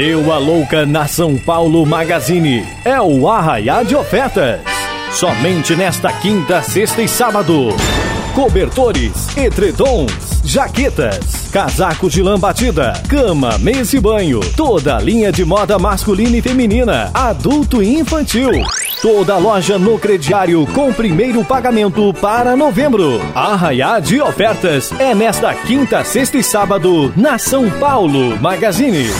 Deu a louca na São Paulo Magazine. É o Arraiá de Ofertas. Somente nesta quinta, sexta e sábado. Cobertores, edredons, jaquetas, casacos de lã batida, cama, mesa e banho, toda a linha de moda masculina e feminina, adulto e infantil. Toda loja no crediário com primeiro pagamento para novembro. Arraiá de ofertas é nesta quinta, sexta e sábado na São Paulo Magazine.